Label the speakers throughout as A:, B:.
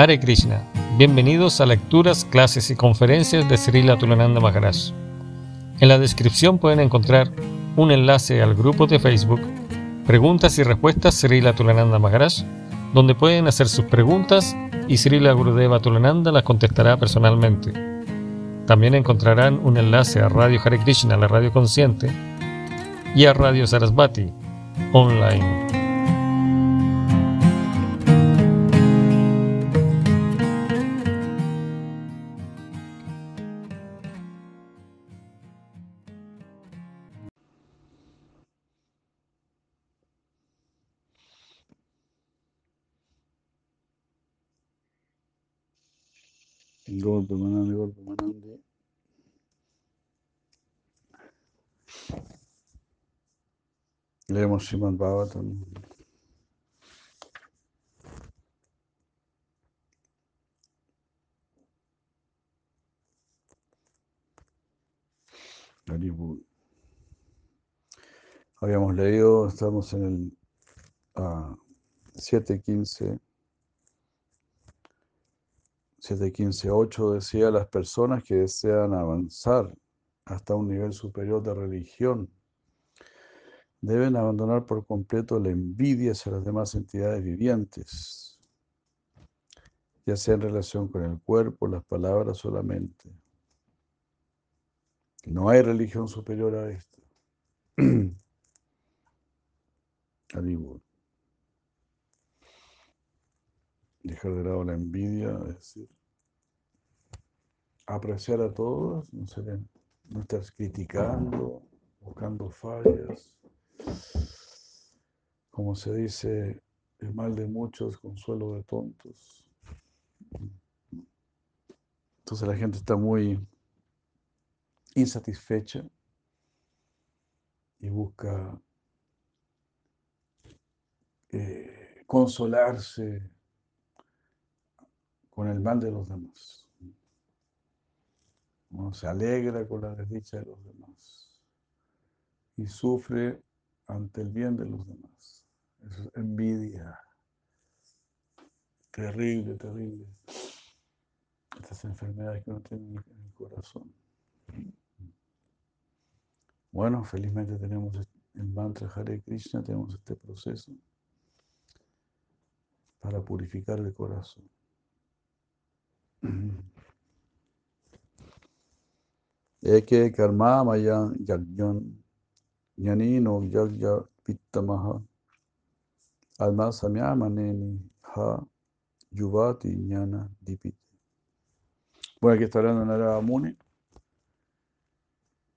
A: Hare Krishna. Bienvenidos a lecturas, clases y conferencias de Srila Tulananda Maharaj. En la descripción pueden encontrar un enlace al grupo de Facebook Preguntas y Respuestas Srila Tulananda Maharaj, donde pueden hacer sus preguntas y Srila Gurudeva Tulananda las contestará personalmente. También encontrarán un enlace a Radio Hare Krishna, la radio consciente, y a Radio Sarasvati, online.
B: Leemos Bhagavatam. Haribol. Habíamos leído, estamos en el ah, 7.15. 7.15.8 decía, las personas que desean avanzar hasta un nivel superior de religión deben abandonar por completo la envidia hacia las demás entidades vivientes, ya sea en relación con el cuerpo, las palabras solamente. No hay religión superior a esta. Dejar de lado la envidia, es decir, apreciar a todos, no estar criticando, buscando fallas. Como se dice, el mal de muchos, consuelo de tontos. Entonces la gente está muy insatisfecha y busca eh, consolarse con el mal de los demás. Uno se alegra con la desdicha de los demás y sufre ante el bien de los demás. Eso es envidia. Terrible, terrible. Estas enfermedades que uno tiene en el corazón. Bueno, felizmente tenemos el mantra Hare Krishna, tenemos este proceso para purificar el corazón. Eke karma maya yagyan yanino yagya pittamaha alma samyamaneni ha yuvati ñana dipite. Bueno, aquí está hablando Narada Muni.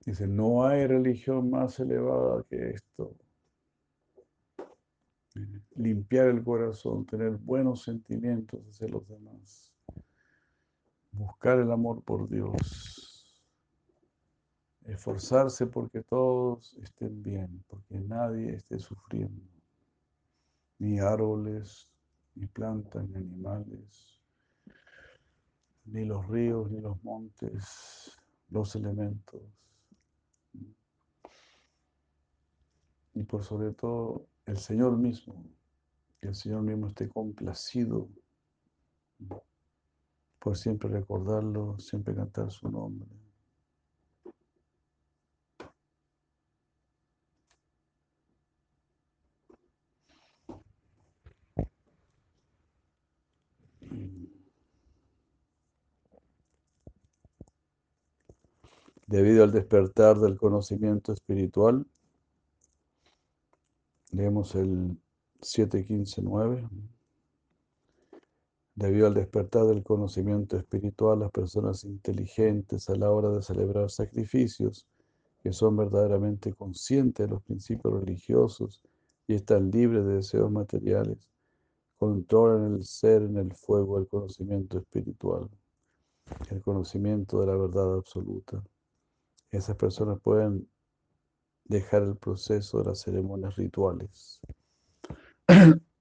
B: Dice, no hay religión más elevada que esto. Limpiar el corazón, tener buenos sentimientos hacia los demás buscar el amor por Dios, esforzarse porque todos estén bien, porque nadie esté sufriendo, ni árboles, ni plantas, ni animales, ni los ríos, ni los montes, los elementos. Y por sobre todo el Señor mismo, que el Señor mismo esté complacido por siempre recordarlo, siempre cantar su nombre. Debido al despertar del conocimiento espiritual, leemos el 7.15.9. Debido al despertar del conocimiento espiritual, las personas inteligentes a la hora de celebrar sacrificios, que son verdaderamente conscientes de los principios religiosos y están libres de deseos materiales, controlan el ser en el fuego del conocimiento espiritual, el conocimiento de la verdad absoluta. Esas personas pueden dejar el proceso de las ceremonias rituales.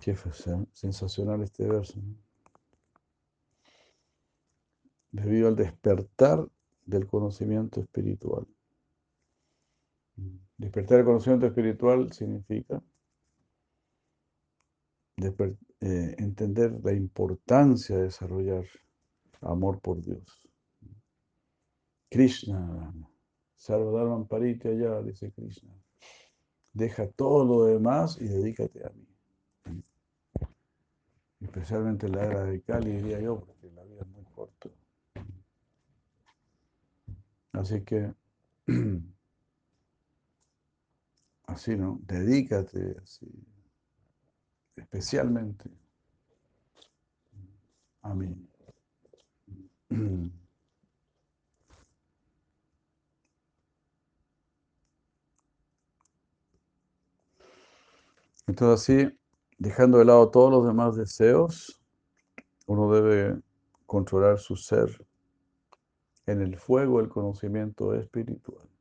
B: Qué sensacional este verso. Debido al despertar del conocimiento espiritual. Despertar el conocimiento espiritual significa eh, entender la importancia de desarrollar amor por Dios. Krishna, Sarvadharman allá, dice Krishna. Deja todo lo demás y dedícate a mí. Especialmente la era de Cali, diría yo, porque la vida es muy corta. Así que, así, ¿no? Dedícate, así, especialmente a mí. Entonces así, dejando de lado todos los demás deseos, uno debe controlar su ser en el fuego del conocimiento espiritual.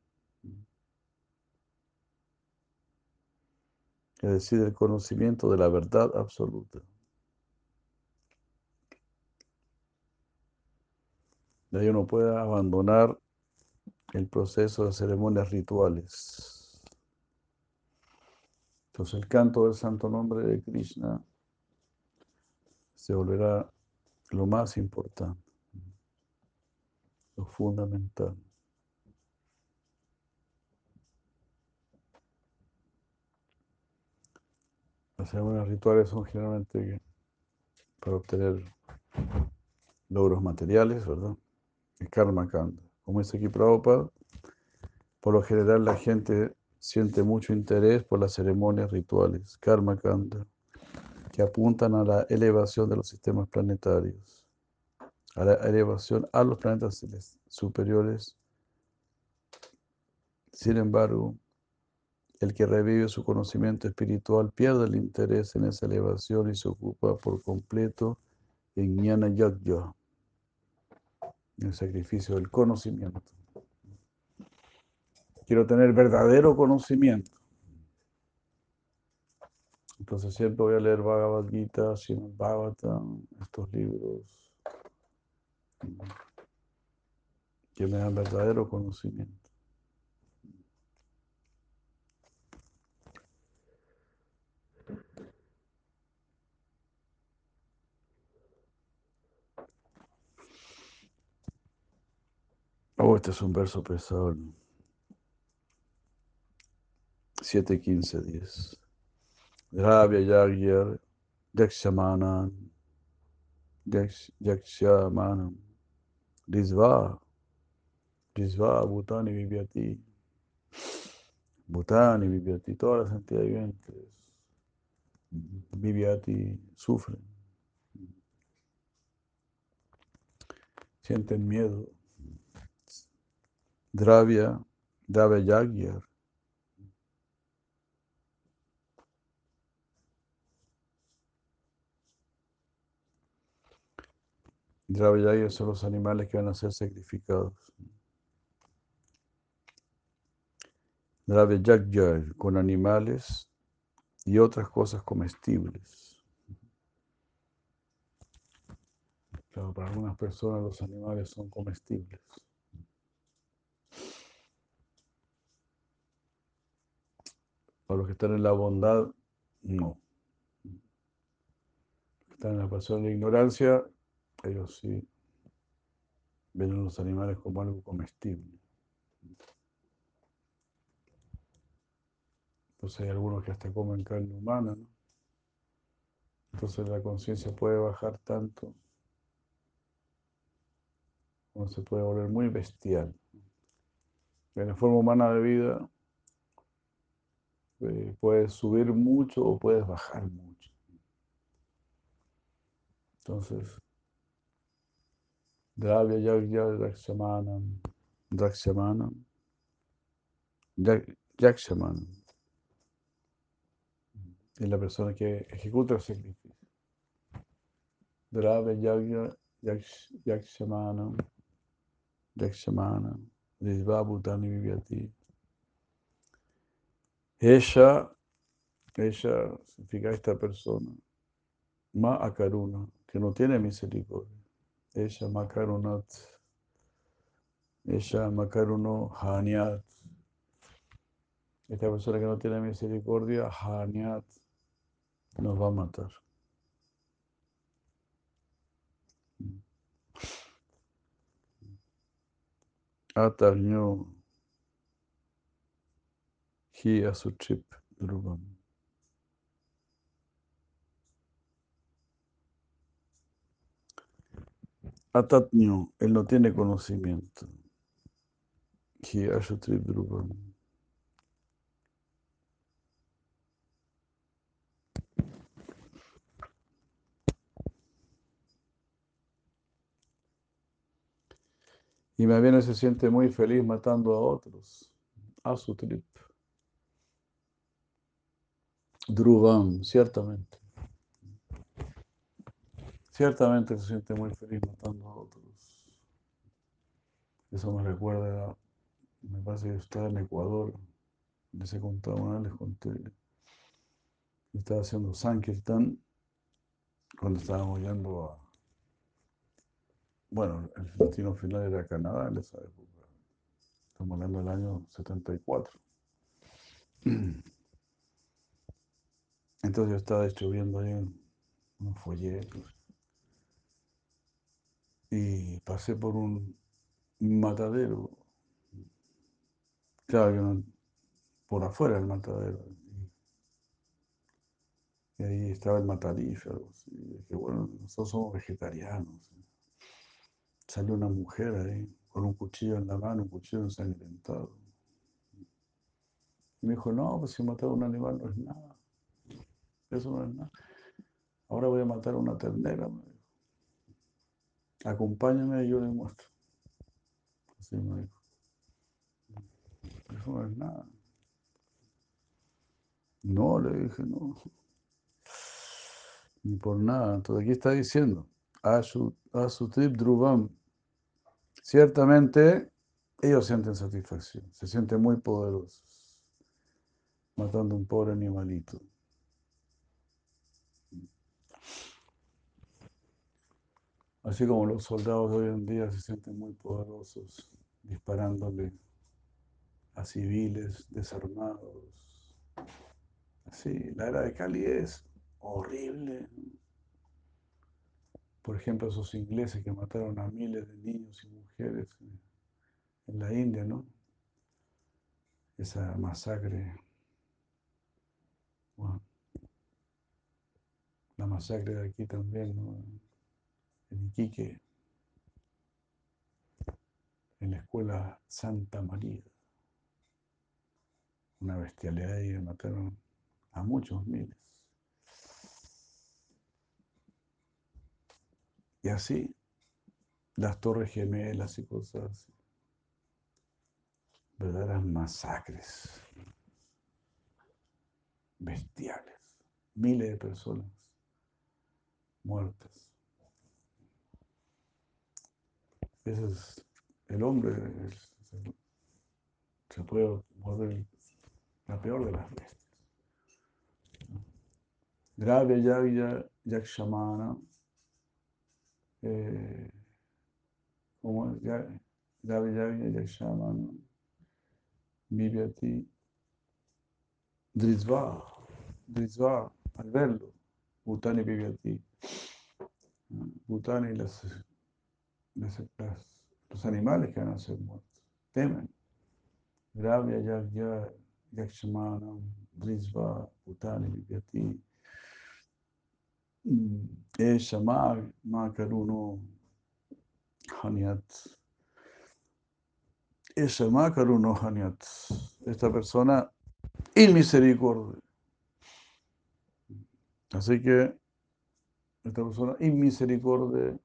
B: Es decir, el conocimiento de la verdad absoluta. De ahí uno puede abandonar el proceso de ceremonias rituales. Entonces el canto del santo nombre de Krishna se volverá lo más importante, lo fundamental. Las ceremonias rituales son generalmente para obtener logros materiales, ¿verdad? El karma kanda. Como dice aquí Prabhupada, por lo general la gente siente mucho interés por las ceremonias rituales, karma kanda, que apuntan a la elevación de los sistemas planetarios, a la elevación a los planetas superiores. Sin embargo, el que revive su conocimiento espiritual pierde el interés en esa elevación y se ocupa por completo en Jnana Yagya, el sacrificio del conocimiento. Quiero tener verdadero conocimiento. Entonces siempre voy a leer Bhagavad Gita, Srimad Bhagavatam, estos libros que me dan verdadero conocimiento. Oh, este es un verso pesado. 7, 15, 10. Dravya Yagyar Yakshamanan Yakshamanan Rizva Rizva Bhutani Vivyati Bhutani Vivyati todas las entidades vivientes Vivyati sufren sienten miedo Dravya Dravya Yagyar Dravayaya son los animales que van a ser sacrificados. Dravayagya con animales y otras cosas comestibles. Claro, para algunas personas los animales son comestibles. Para los que están en la bondad, no. Están en la pasión de ignorancia, ellos sí ven a los animales como algo comestible. Entonces hay algunos que hasta comen carne humana, ¿no? Entonces la conciencia puede bajar tanto, como se puede volver muy bestial. En la forma humana de vida puedes subir mucho o puedes bajar mucho. Entonces, Dravya Yagya Drakshamanam. Drakshamanam. Yakshamanam. Es la persona que ejecuta el sacrificio. Dravya Yagya Yakshamanam. Yakshamanam. Bhutani Vivyati. Ella, ella significa esta persona, Ma Akaruna, que no tiene misericordia. Esha Makarunat, Esha Makaruno Hanyat, Esta persona que no tiene misericordia, Hanyat, nos va a matar. Atarño Hi Asuchip Dhruvam. Atatño, él no tiene conocimiento. Asuchip Dhruvam. Y más bien se siente muy feliz matando a otros, a su trip. Dhruvam, ciertamente. Ciertamente se siente muy feliz matando a otros. Eso me recuerda, me parece que estaba en Ecuador, les he contado una les conté, estaba haciendo Sankirtan cuando estábamos yendo a bueno, el destino final era Canadá en esa época. Estamos hablando del año 74. Entonces yo estaba distribuyendo ahí unos folletos. Y pasé por un matadero. Claro, por afuera del matadero. Y ahí estaba el matarífero. Y dije, bueno, nosotros somos vegetarianos salió una mujer ahí con un cuchillo en la mano, un cuchillo ensangrentado. Y me dijo, no, pues si matar a un animal no es nada. Eso no es nada. Ahora voy a matar a una ternera. Me dijo. Acompáñame y yo le muestro. Así me dijo. Eso no es nada. No, le dije, no. Ni por nada. Entonces aquí está diciendo, a su, trip Druvam, Ciertamente, ellos sienten satisfacción, se sienten muy poderosos, matando un pobre animalito. Así como los soldados de hoy en día se sienten muy poderosos, disparándole a civiles desarmados. Así, la era de Cali es horrible. Por ejemplo, esos ingleses que mataron a miles de niños y mujeres en la India, ¿no? Esa masacre. la masacre de aquí también, ¿no? En Iquique, en la escuela Santa María. Una bestialidad y mataron a muchos miles. Y así, las torres gemelas y cosas. Verdaderas masacres. Bestiales. Miles de personas muertas. Ese es el hombre. se puede volver la peor de las bestias. Grave ya Yakshamana eh, como ya Gabi Yavi Yakshaman Vivyati Drizva, Drizva, al verlo, Bhutani Vivyati, Bhutani, las, las, los animales que van a ser muertos, temen. Gravya Yagya Yakshamanam Drizva, Bhutani Vivyati, Esha Makaruno Hanyat. Esha Makaruno Hanyat. Esta persona inmisericordia. Así que esta persona inmisericordia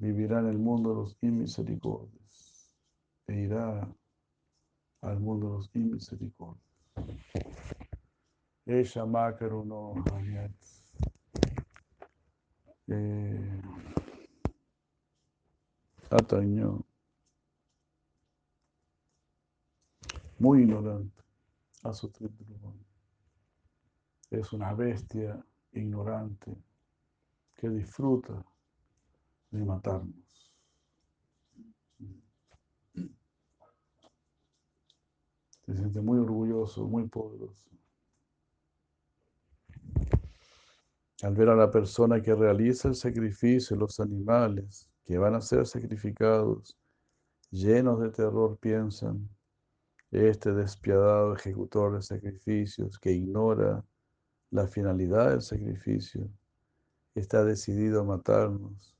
B: vivirá en el mundo de los inmisericordios e irá al mundo de los inmisericordios. Esha Makaruno Hanyat eh, atañó, muy ignorante, a su Es una bestia ignorante que disfruta de matarnos. Se siente muy orgulloso, muy poderoso. Al ver a la persona que realiza el sacrificio, los animales que van a ser sacrificados, llenos de terror, piensan, este despiadado ejecutor de sacrificios que ignora la finalidad del sacrificio, está decidido a matarnos,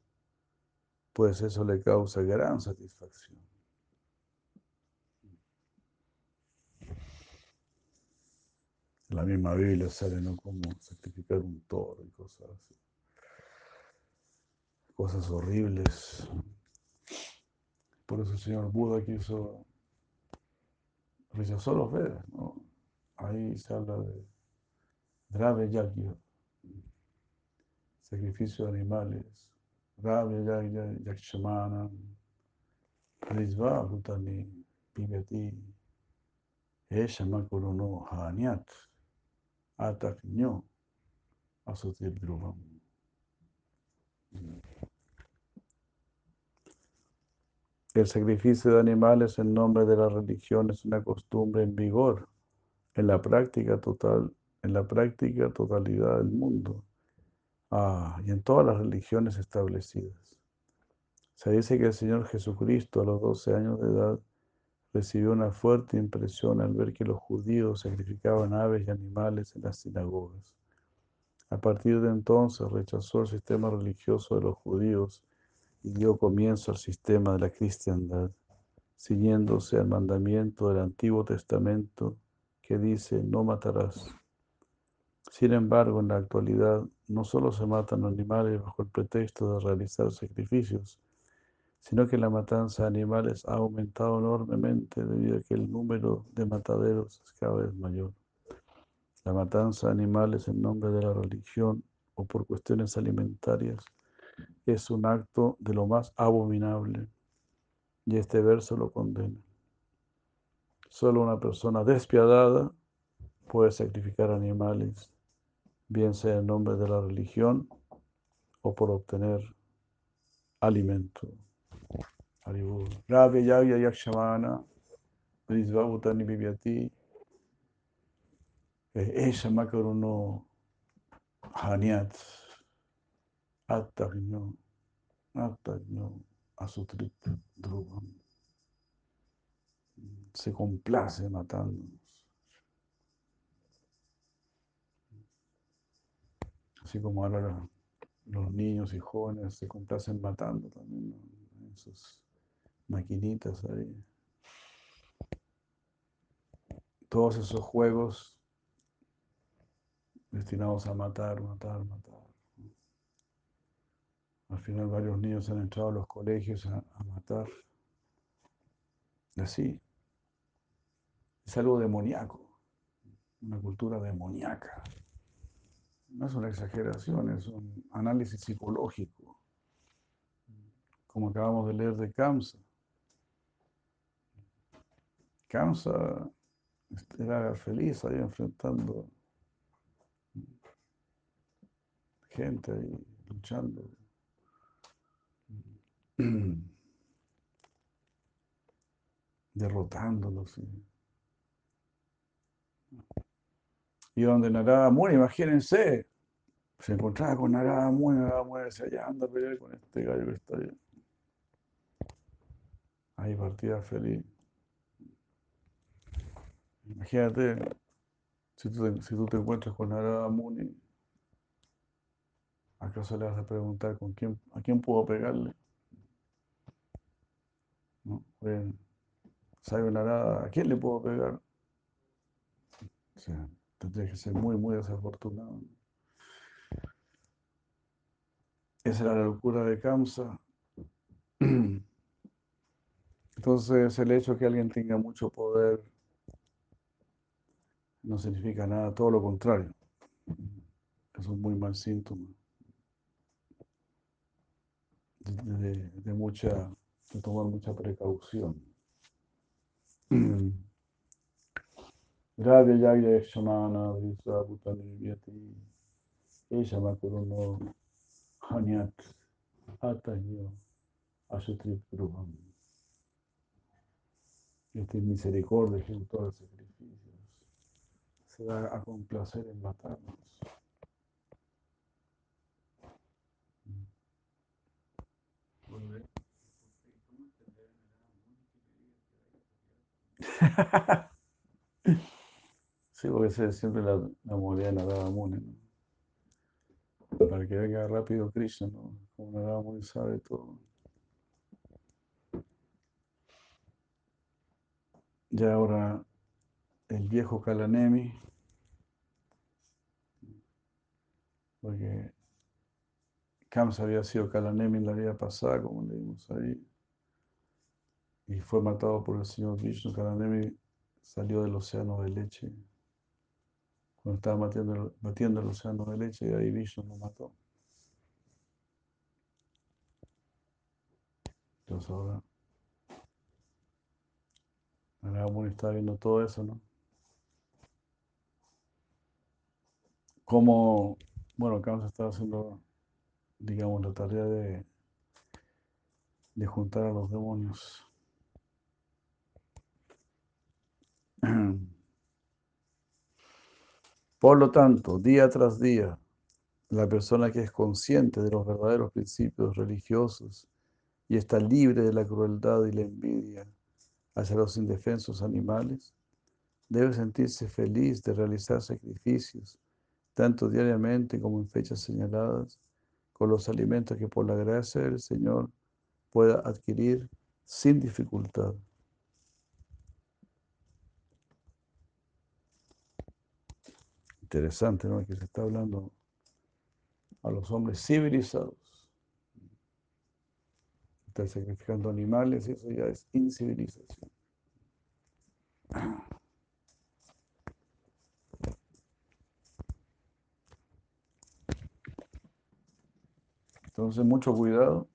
B: pues eso le causa gran satisfacción. En la misma Biblia sale, ¿no? Como sacrificar un toro y cosas así. Cosas horribles. Por eso el señor Buda quiso, rechazó los Vedas, ¿no? Ahí se habla de Drave Yagya, sacrificio de animales. Drave Yagya, Yakshamana, Rizva Bhutani, Kuruno Hanyat. Atakño Dhruvam. El sacrificio de animales en nombre de la religión es una costumbre en vigor en la práctica total, en la práctica totalidad del mundo ah, y en todas las religiones establecidas. Se dice que el Señor Jesucristo a los 12 años de edad recibió una fuerte impresión al ver que los judíos sacrificaban aves y animales en las sinagogas. A partir de entonces rechazó el sistema religioso de los judíos y dio comienzo al sistema de la cristiandad, siguiéndose al mandamiento del Antiguo Testamento que dice no matarás. Sin embargo, en la actualidad no solo se matan animales bajo el pretexto de realizar sacrificios, sino que la matanza de animales ha aumentado enormemente debido a que el número de mataderos es cada vez mayor. La matanza de animales en nombre de la religión o por cuestiones alimentarias es un acto de lo más abominable y este verso lo condena. Solo una persona despiadada puede sacrificar animales, bien sea en nombre de la religión o por obtener alimento. Rabbi Yagya Yakshamana, Brisvabhutani Vivyati, Esha Makaruno Hanyat, Attagno, Attagno, Asutrit Dhruvam. Se complace matándonos. Así como ahora los niños y jóvenes se complacen matando también en sus maquinitas ahí. Todos esos juegos destinados a matar, matar, matar. Al final varios niños han entrado a los colegios a, matar. Y así. Es algo demoníaco. Una cultura demoníaca. No es una exageración, es un análisis psicológico. Como acabamos de leer de Kamsa. Kamsa era feliz ahí enfrentando gente ahí luchando. derrotándolos. Y donde Narada Muni, imagínense, se encontraba con Narada Muni, Narada Muni decía, ya anda a pelear con este gallo que está ahí. Ahí partía feliz. Imagínate, si tú, te, encuentras con Narada Muni, ¿acaso le vas a preguntar con quién, a quién puedo pegarle? ¿No? Bien. ¿Sabe Narada, a quién le puedo pegar? O tendría que ser muy, muy desafortunado. Esa era la locura de Kamsa. Entonces, el hecho de que alguien tenga mucho poder no significa nada, todo lo contrario. Es un muy mal síntoma de, mucha, de tomar mucha precaución. Radha Yagya Shamana Visa Bhutani Vyati Esha Makuruno Hanyat Atahyo Asutrit Gruham. Este misericordia ejecutor de sacrificios se da a complacer en matarnos. sí, porque esa es siempre la, la de Narada Muni, ¿no? Para que venga rápido Krishna, ¿no? Como Narada Muni sabe todo. Ya ahora el viejo Kalanemi, porque Kamsa había sido Kalanemi en la vida pasada, como leímos ahí, y fue matado por el señor Vishnu. Kalanemi salió del océano de leche, cuando estaba batiendo, batiendo el océano de leche, y ahí Vishnu lo mató. Entonces ahora Muni está viendo todo eso, ¿no? Cómo, bueno, Kamsa estaba haciendo, digamos, la tarea de, de juntar a los demonios. Por lo tanto, día tras día, la persona que es consciente de los verdaderos principios religiosos y está libre de la crueldad y la envidia hacia los indefensos animales, debe sentirse feliz de realizar sacrificios, tanto diariamente como en fechas señaladas, con los alimentos que por la gracia del Señor pueda adquirir sin dificultad. Interesante, ¿no? Que se está hablando a los hombres civilizados. Está sacrificando animales y eso ya es incivilización. Entonces, mucho cuidado.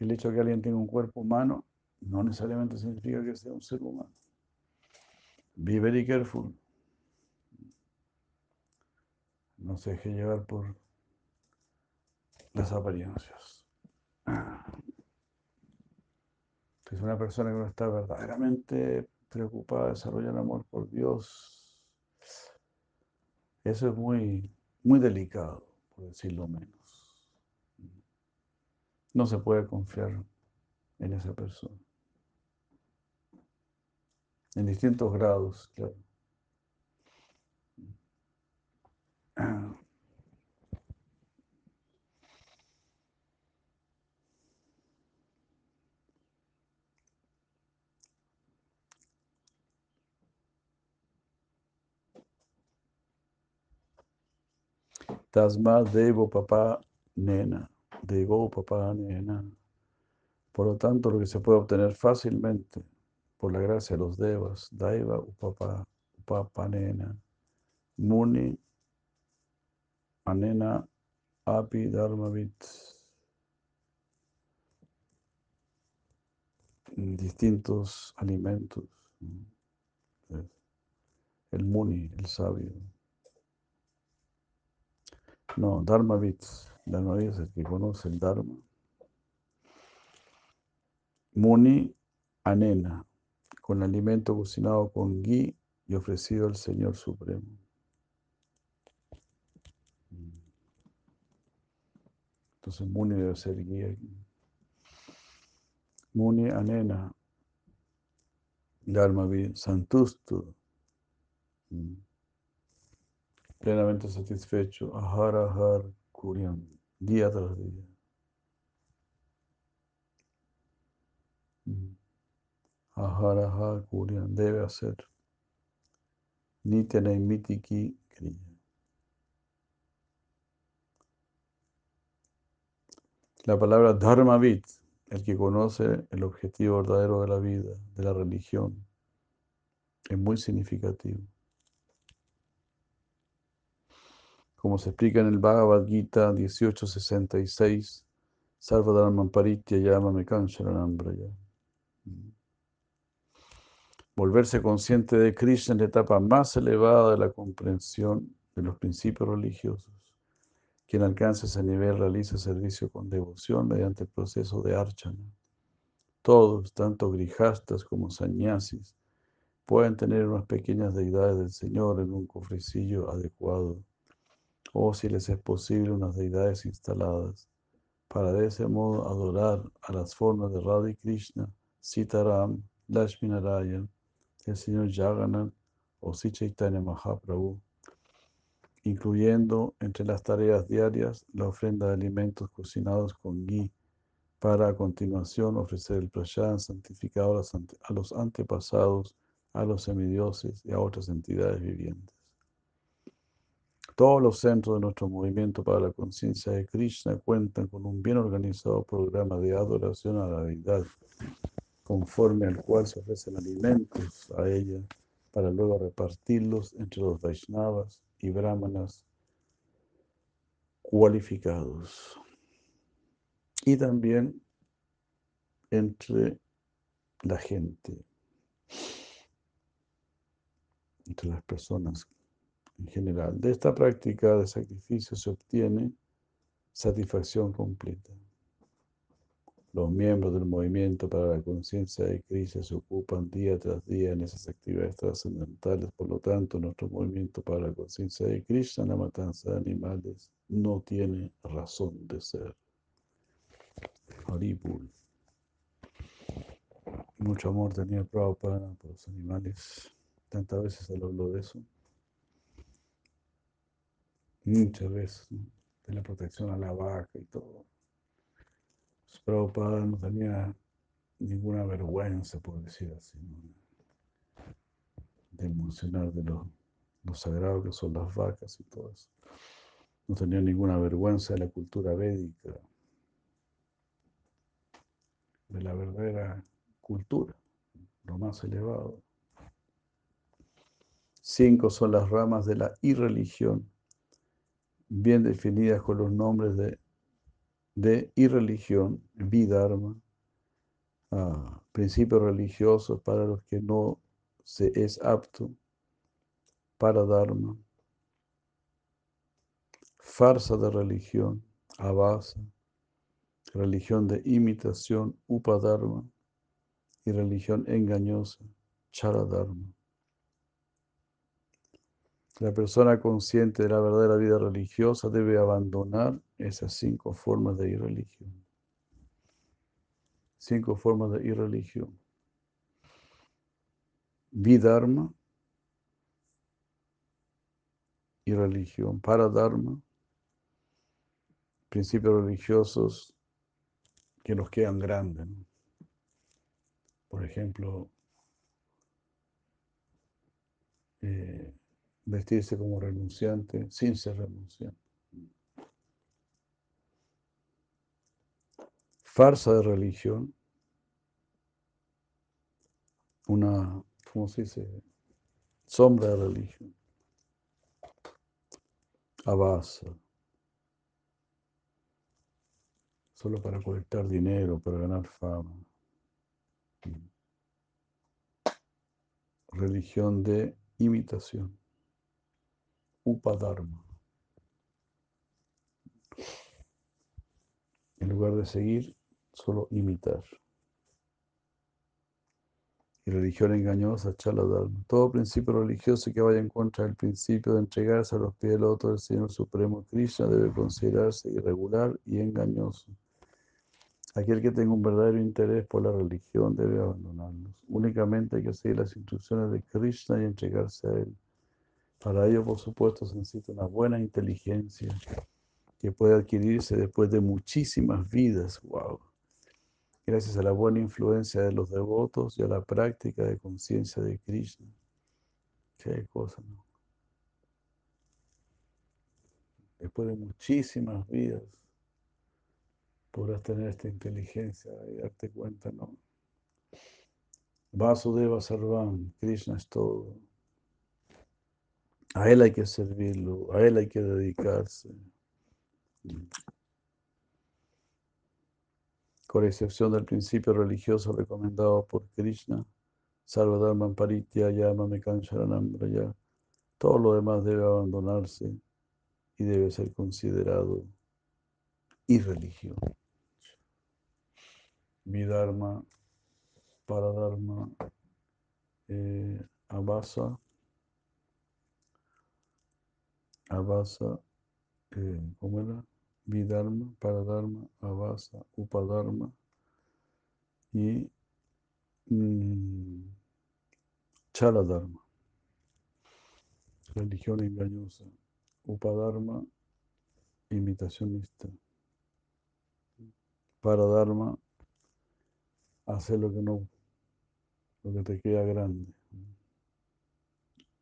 B: El hecho de que alguien tenga un cuerpo humano no necesariamente significa que sea un ser humano. Be very careful. No se deje llevar por las apariencias. Es una persona que no está verdaderamente preocupada de desarrollar amor por Dios. Eso es muy, muy delicado, por decirlo menos. No se puede confiar en esa persona. En distintos grados, claro. Tasma Devo Papá Nena. Devo Papá Nena. Por lo tanto, lo que se puede obtener fácilmente por la gracia de los devas, Daiva Upapa, Upapa Nena, Muni Anena Api Dharmavit. Distintos alimentos. El Muni, el sabio. No, Dharmavit. Dharmavit es el que conoce el Dharma. Muni Anena, con alimento cocinado con ghee y ofrecido al Señor Supremo. Entonces Muni debe ser guía. Muni Anena, Dharmavit, Santusto. Plenamente satisfecho, Ahar Ahar Kuriam, día tras día. Ahar Ahar Kuriam, debe hacer. Nitya Naimitiki Kriya. La palabra Dharmavit, el que conoce el objetivo verdadero de la vida, de la religión, es muy significativo. Como se explica en el Bhagavad Gita 1866, Sarvadharman Paritya Yama Mekansharanambraya. Volverse consciente de Krishna en la etapa más elevada de la comprensión de los principios religiosos. Quien alcanza ese nivel realiza servicio con devoción mediante el proceso de archana, Todos, tanto grijastas como sañasis, pueden tener unas pequeñas deidades del Señor en un cofrecillo adecuado, o si les es posible, unas deidades instaladas, para de ese modo adorar a las formas de Radha Krishna, Sitaram, Lakshmi Narayan, el Señor Jagannath o Sri Chaitanya Mahaprabhu, incluyendo entre las tareas diarias la ofrenda de alimentos cocinados con ghee, para a continuación ofrecer el prashad santificado a los antepasados, a los semidioses y a otras entidades vivientes. Todos los centros de nuestro movimiento para la conciencia de Krishna cuentan con un bien organizado programa de adoración a la deidad, conforme al cual se ofrecen alimentos a ella para luego repartirlos entre los Vaishnavas y Brahmanas cualificados. Y también entre la gente, entre las personas en general. De esta práctica de sacrificio se obtiene satisfacción completa. Los miembros del movimiento para la conciencia de Krishna se ocupan día tras día en esas actividades trascendentales. Por lo tanto, nuestro movimiento para la conciencia de Krishna, la matanza de animales, no tiene razón de ser. Haripul. Mucho amor tenía Prabhupada por los animales. Tantas veces se habló de eso. Muchas veces, de la protección a la vaca y todo. Pues, Prabhupada no tenía ninguna vergüenza, por decir así, de emocionar de lo, lo sagrado que son las vacas y todo eso. No tenía ninguna vergüenza de la cultura védica, de la verdadera cultura, lo más elevado. Cinco son las ramas de la irreligión bien definidas con los nombres de, de irreligión, vidharma, ah, principios religiosos para los que no se es apto, para dharma, farsa de religión, avasa, religión de imitación, upadharma, y religión engañosa, charadharma. La persona consciente de la verdadera vida religiosa debe abandonar esas cinco formas de irreligión. Cinco formas de irreligión. Vidharma, irreligión. Paradharma, principios religiosos que nos quedan grandes. Por ejemplo, eh, vestirse como renunciante sin ser renunciante. Farsa de religión, una, ¿cómo se dice? Sombra de religión. Abasa. Solo para colectar dinero, para ganar fama. Religión de imitación. Upadharma. En lugar de seguir, solo imitar. Y religión engañosa, chaladharma. Todo principio religioso que vaya en contra del principio de entregarse a los pies del otro del Señor Supremo Krishna debe considerarse irregular y engañoso. Aquel que tenga un verdadero interés por la religión debe abandonarlos. Únicamente hay que seguir las instrucciones de Krishna y entregarse a él. Para ello, por supuesto, se necesita una buena inteligencia que puede adquirirse después de muchísimas vidas. ¡Wow! Gracias a la buena influencia de los devotos y a la práctica de conciencia de Krishna. Qué cosa, ¿no? Después de muchísimas vidas, podrás tener esta inteligencia y darte cuenta, ¿no? Vasudeva Sarvam, Krishna es todo. A Él hay que servirlo, a Él hay que dedicarse. Con excepción del principio religioso recomendado por Krishna, Sarvadharman Paritya Yama ya todo lo demás debe abandonarse y debe ser considerado irreligión. Mi Dharma Paradharma, eh, Abasa, Abasa, eh, ¿cómo era? Vidharma, Paradharma, Abasa, Upadharma. Y mm, Chaladharma, religión engañosa, Upadharma, imitacionista, Paradharma, hacer lo que no, lo que te queda grande,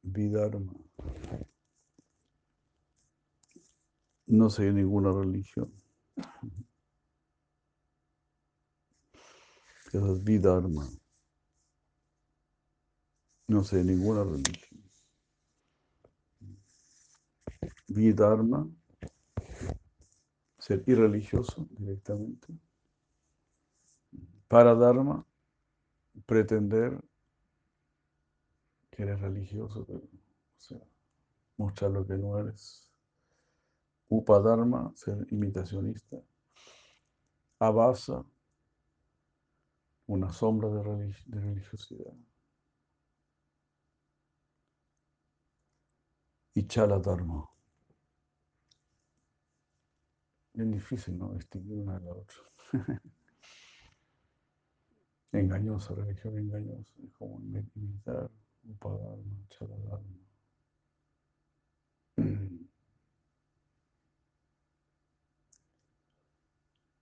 B: Vidharma, no sé ninguna religión. Eso es Vidharma. No sé ninguna religión. Vidharma, ser irreligioso directamente. Paradharma, pretender que eres religioso, pero, o sea, mostrar lo que no eres. Upadharma, ser imitacionista. Abasa, una sombra de, religiosidad. Y Chaladharma. Es difícil, ¿no? Distinguir una de la otra. engañosa, religión engañosa. Es como imitar Upadharma, Chaladharma.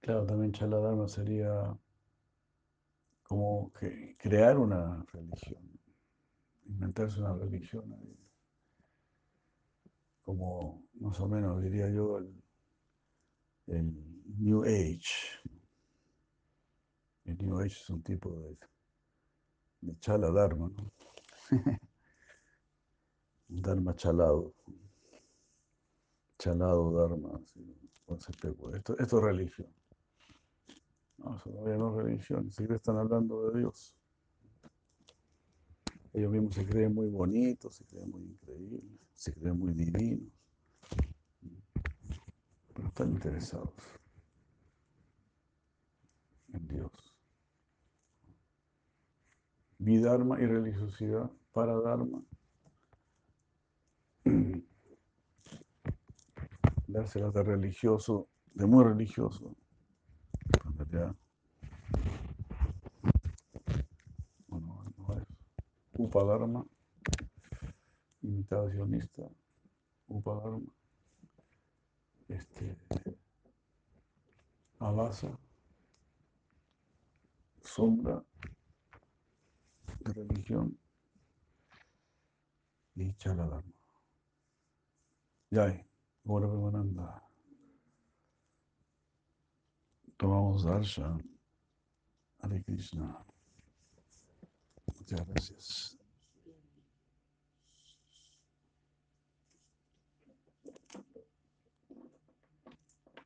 B: Claro, también Chaladharma sería como que crear una religión, inventarse una religión. Como más o menos diría yo el, New Age. El New Age es un tipo de, de chala ¿no? dharma chalado. Chalado dharma. Esto, esto es religión. No, eso todavía no es religión, siempre están hablando de Dios. Ellos mismos se creen muy bonitos, se creen muy increíbles, se creen muy divinos, pero están interesados en Dios. Vidharma y religiosidad, para Dharma. Dárselas de religioso, de muy religioso, bueno, no es Upadharma, imitacionista, Upadharma, este, Abasa, sombra religión y Chaladharma. Yay, Gora Premananda. Tomamos darshan. Hare Krishna. Muchas gracias.